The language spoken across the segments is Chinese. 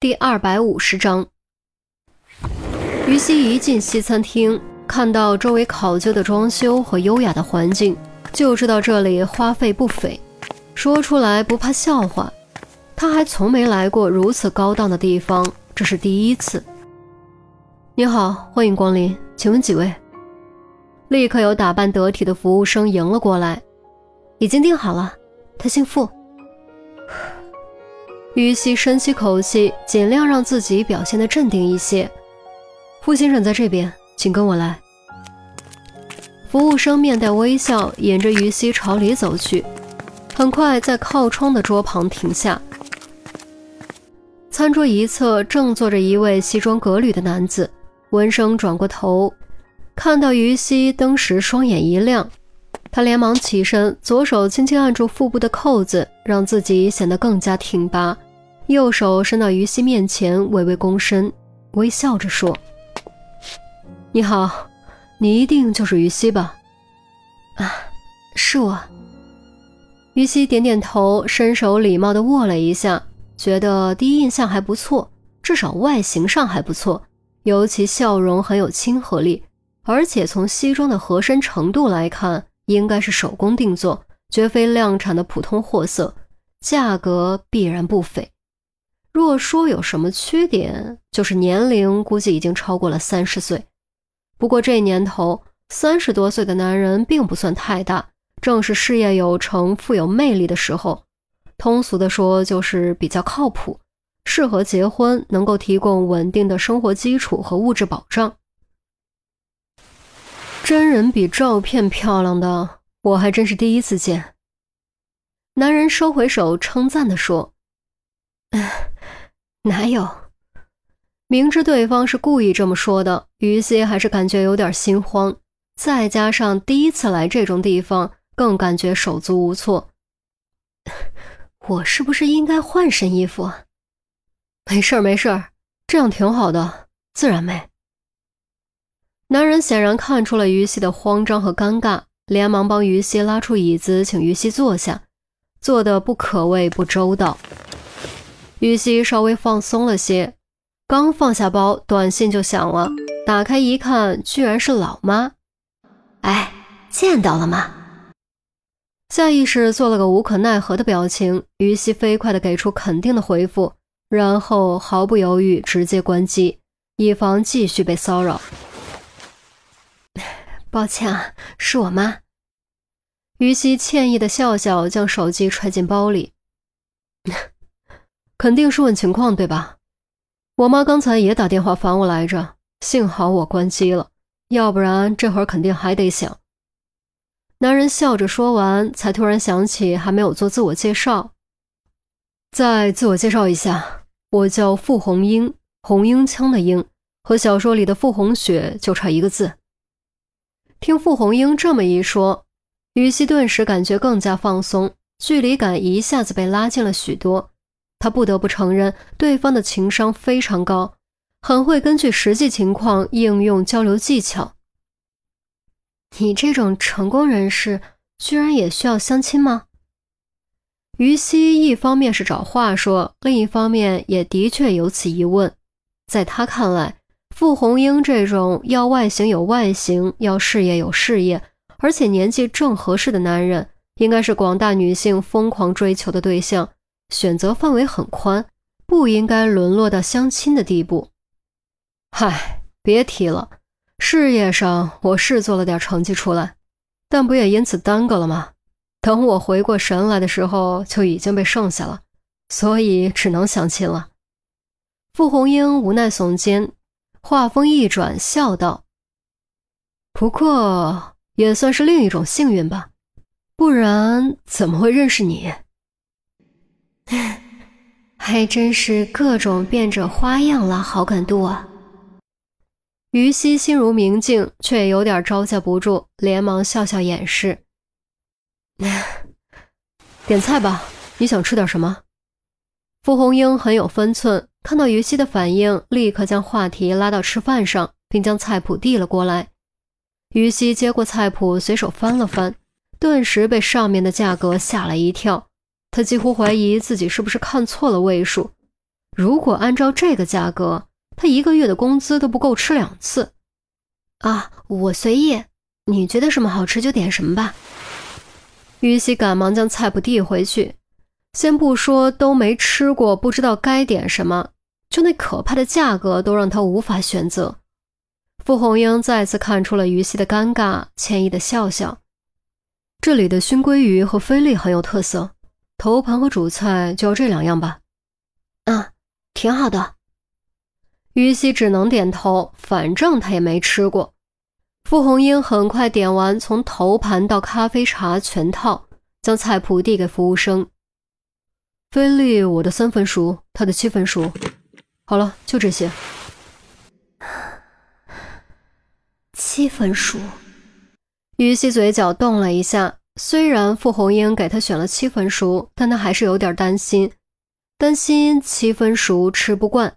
第二百五十章，于西一进西餐厅，看到周围考究的装修和优雅的环境，就知道这里花费不菲。说出来不怕笑话，他还从没来过如此高档的地方，这是第一次。你好，欢迎光临，请问几位？立刻有打扮得体的服务生迎了过来，已经订好了，他姓付。于西深吸口气，尽量让自己表现得镇定一些。傅先生在这边，请跟我来。服务生面带微笑，引着于西朝里走去。很快，在靠窗的桌旁停下。餐桌一侧正坐着一位西装革履的男子。闻声转过头，看到于西，登时双眼一亮。他连忙起身，左手轻轻按住腹部的扣子，让自己显得更加挺拔。右手伸到于西面前，微微躬身，微笑着说：“你好，你一定就是于西吧？”“啊，是我。”于西点点头，伸手礼貌地握了一下，觉得第一印象还不错，至少外形上还不错，尤其笑容很有亲和力，而且从西装的合身程度来看。应该是手工定做，绝非量产的普通货色，价格必然不菲。若说有什么缺点，就是年龄估计已经超过了三十岁。不过这年头，三十多岁的男人并不算太大，正是事业有成、富有魅力的时候。通俗的说，就是比较靠谱，适合结婚，能够提供稳定的生活基础和物质保障。真人比照片漂亮的，我还真是第一次见。男人收回手，称赞地说：“ 哪有？明知对方是故意这么说的，于西还是感觉有点心慌。再加上第一次来这种地方，更感觉手足无措。我是不是应该换身衣服？没事儿，没事儿，这样挺好的，自然美。”男人显然看出了于西的慌张和尴尬，连忙帮于西拉出椅子，请于西坐下，做的不可谓不周到。于西稍微放松了些，刚放下包，短信就响了，打开一看，居然是老妈。哎，见到了吗？下意识做了个无可奈何的表情，于西飞快地给出肯定的回复，然后毫不犹豫直接关机，以防继续被骚扰。抱歉啊，是我妈。于西歉意的笑笑，将手机揣进包里。肯定是问情况对吧？我妈刚才也打电话烦我来着，幸好我关机了，要不然这会儿肯定还得响。男人笑着说完，才突然想起还没有做自我介绍。再自我介绍一下，我叫傅红英，红缨枪的缨，和小说里的傅红雪就差一个字。听傅红英这么一说，于西顿时感觉更加放松，距离感一下子被拉近了许多。他不得不承认，对方的情商非常高，很会根据实际情况应用交流技巧。你这种成功人士，居然也需要相亲吗？于西一方面是找话说，另一方面也的确有此疑问。在他看来，傅红英这种要外形有外形，要事业有事业，而且年纪正合适的男人，应该是广大女性疯狂追求的对象，选择范围很宽，不应该沦落到相亲的地步。嗨，别提了，事业上我是做了点成绩出来，但不也因此耽搁了吗？等我回过神来的时候，就已经被剩下了，所以只能相亲了。傅红英无奈耸肩。话锋一转，笑道：“不过也算是另一种幸运吧，不然怎么会认识你？还真是各种变着花样拉好感度啊！”于西心如明镜，却有点招架不住，连忙笑笑掩饰：“点菜吧，你想吃点什么？”傅红英很有分寸。看到于西的反应，立刻将话题拉到吃饭上，并将菜谱递了过来。于西接过菜谱，随手翻了翻，顿时被上面的价格吓了一跳。他几乎怀疑自己是不是看错了位数。如果按照这个价格，他一个月的工资都不够吃两次。啊，我随意，你觉得什么好吃就点什么吧。于西赶忙将菜谱递回去。先不说都没吃过，不知道该点什么，就那可怕的价格都让他无法选择。傅红英再次看出了于西的尴尬，歉意的笑笑。这里的熏鲑鱼和菲力很有特色，头盘和主菜就要这两样吧？啊，挺好的。于西只能点头，反正他也没吃过。傅红英很快点完，从头盘到咖啡茶全套，将菜谱递给服务生。菲利，我的三分熟，他的七分熟。好了，就这些。七分熟。于西嘴角动了一下，虽然傅红英给他选了七分熟，但他还是有点担心，担心七分熟吃不惯。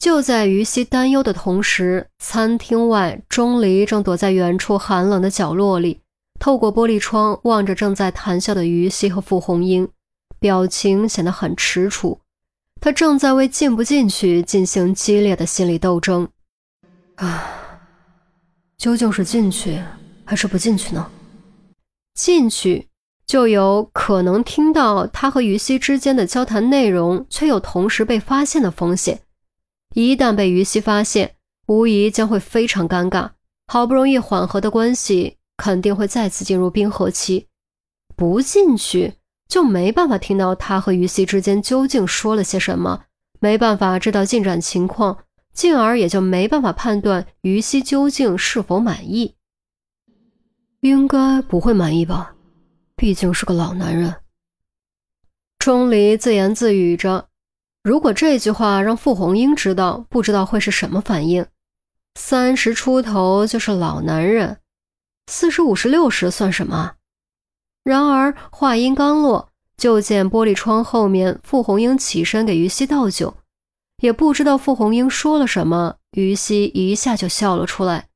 就在于西担忧的同时，餐厅外，钟离正躲在远处寒冷的角落里，透过玻璃窗望着正在谈笑的于西和傅红英。表情显得很踟蹰，他正在为进不进去进行激烈的心理斗争。啊，究竟是进去还是不进去呢？进去就有可能听到他和于西之间的交谈内容，却又同时被发现的风险。一旦被于西发现，无疑将会非常尴尬。好不容易缓和的关系，肯定会再次进入冰河期。不进去。就没办法听到他和于西之间究竟说了些什么，没办法知道进展情况，进而也就没办法判断于西究竟是否满意。应该不会满意吧，毕竟是个老男人。钟离自言自语着，如果这句话让傅红英知道，不知道会是什么反应。三十出头就是老男人，四十五十六十算什么？然而话音刚落，就见玻璃窗后面，傅红英起身给于西倒酒，也不知道傅红英说了什么，于西一下就笑了出来，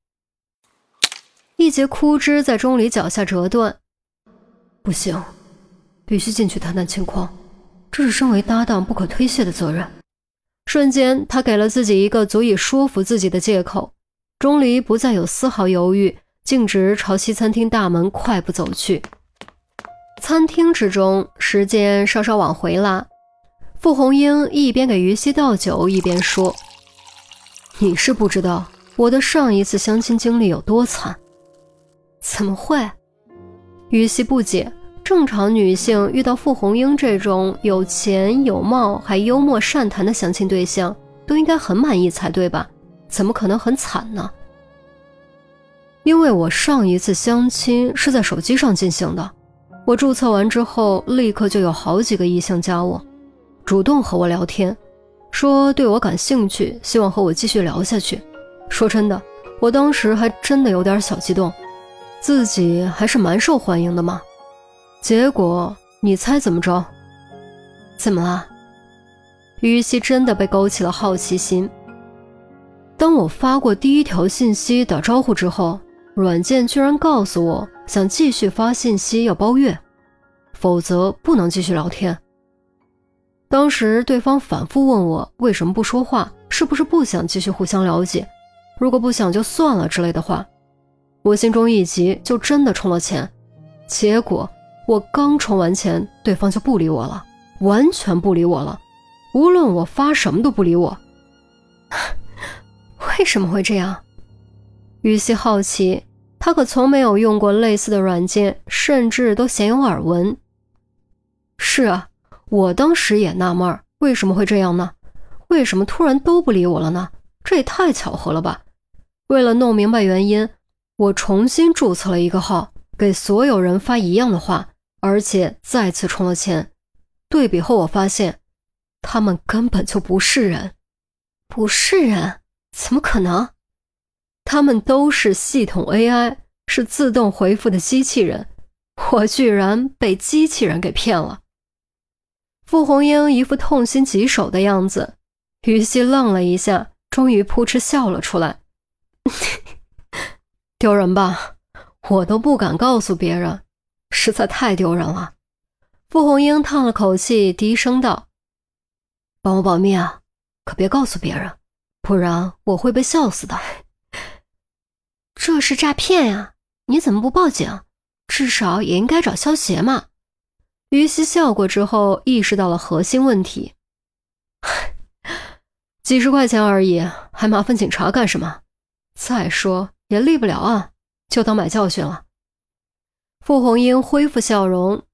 一截枯枝在钟离脚下折断。不行，必须进去谈谈情况，这是身为搭档不可推卸的责任。瞬间，他给了自己一个足以说服自己的借口。钟离不再有丝毫犹豫，径直朝西餐厅大门快步走去。餐厅之中，时间稍稍往回拉。傅红英一边给于西倒酒，一边说：“你是不知道我的上一次相亲经历有多惨。”怎么会？于西不解。正常女性遇到傅红英这种有钱有貌还幽默善谈的相亲对象，都应该很满意才对吧？怎么可能很惨呢？因为我上一次相亲是在手机上进行的。我注册完之后，立刻就有好几个异性加我，主动和我聊天，说对我感兴趣，希望和我继续聊下去。说真的，我当时还真的有点小激动，自己还是蛮受欢迎的嘛。结果你猜怎么着？怎么了？于西真的被勾起了好奇心。当我发过第一条信息打招呼之后。软件居然告诉我，想继续发信息要包月，否则不能继续聊天。当时对方反复问我为什么不说话，是不是不想继续互相了解？如果不想就算了之类的话，我心中一急，就真的充了钱。结果我刚充完钱，对方就不理我了，完全不理我了，无论我发什么都不理我。为什么会这样？于西好奇。他可从没有用过类似的软件，甚至都鲜有耳闻。是啊，我当时也纳闷，为什么会这样呢？为什么突然都不理我了呢？这也太巧合了吧！为了弄明白原因，我重新注册了一个号，给所有人发一样的话，而且再次充了钱。对比后，我发现他们根本就不是人，不是人？怎么可能？他们都是系统 AI，是自动回复的机器人，我居然被机器人给骗了。傅红英一副痛心疾首的样子，于西愣了一下，终于扑哧笑了出来。丢人吧？我都不敢告诉别人，实在太丢人了。傅红英叹了口气，低声道：“帮我保密啊，可别告诉别人，不然我会被笑死的。这是诈骗呀！你怎么不报警？至少也应该找消协嘛。于西笑过之后，意识到了核心问题。几十块钱而已，还麻烦警察干什么？再说也立不了啊，就当买教训了。傅红英恢复笑容，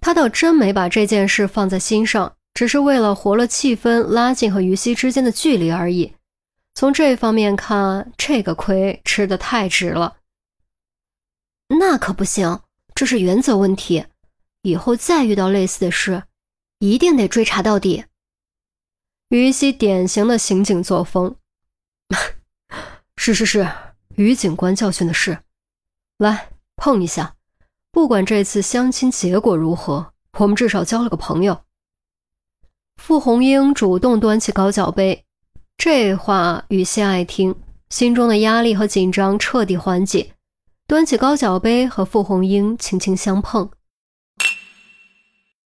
她倒真没把这件事放在心上，只是为了活了气氛，拉近和于西之间的距离而已。从这方面看，这个亏吃的太值了。那可不行，这是原则问题。以后再遇到类似的事，一定得追查到底。于西典型的刑警作风。是 是是，于警官教训的是。来碰一下，不管这次相亲结果如何，我们至少交了个朋友。傅红英主动端起高脚杯，这话于西爱听，心中的压力和紧张彻底缓解。端起高脚杯和傅红英轻轻相碰。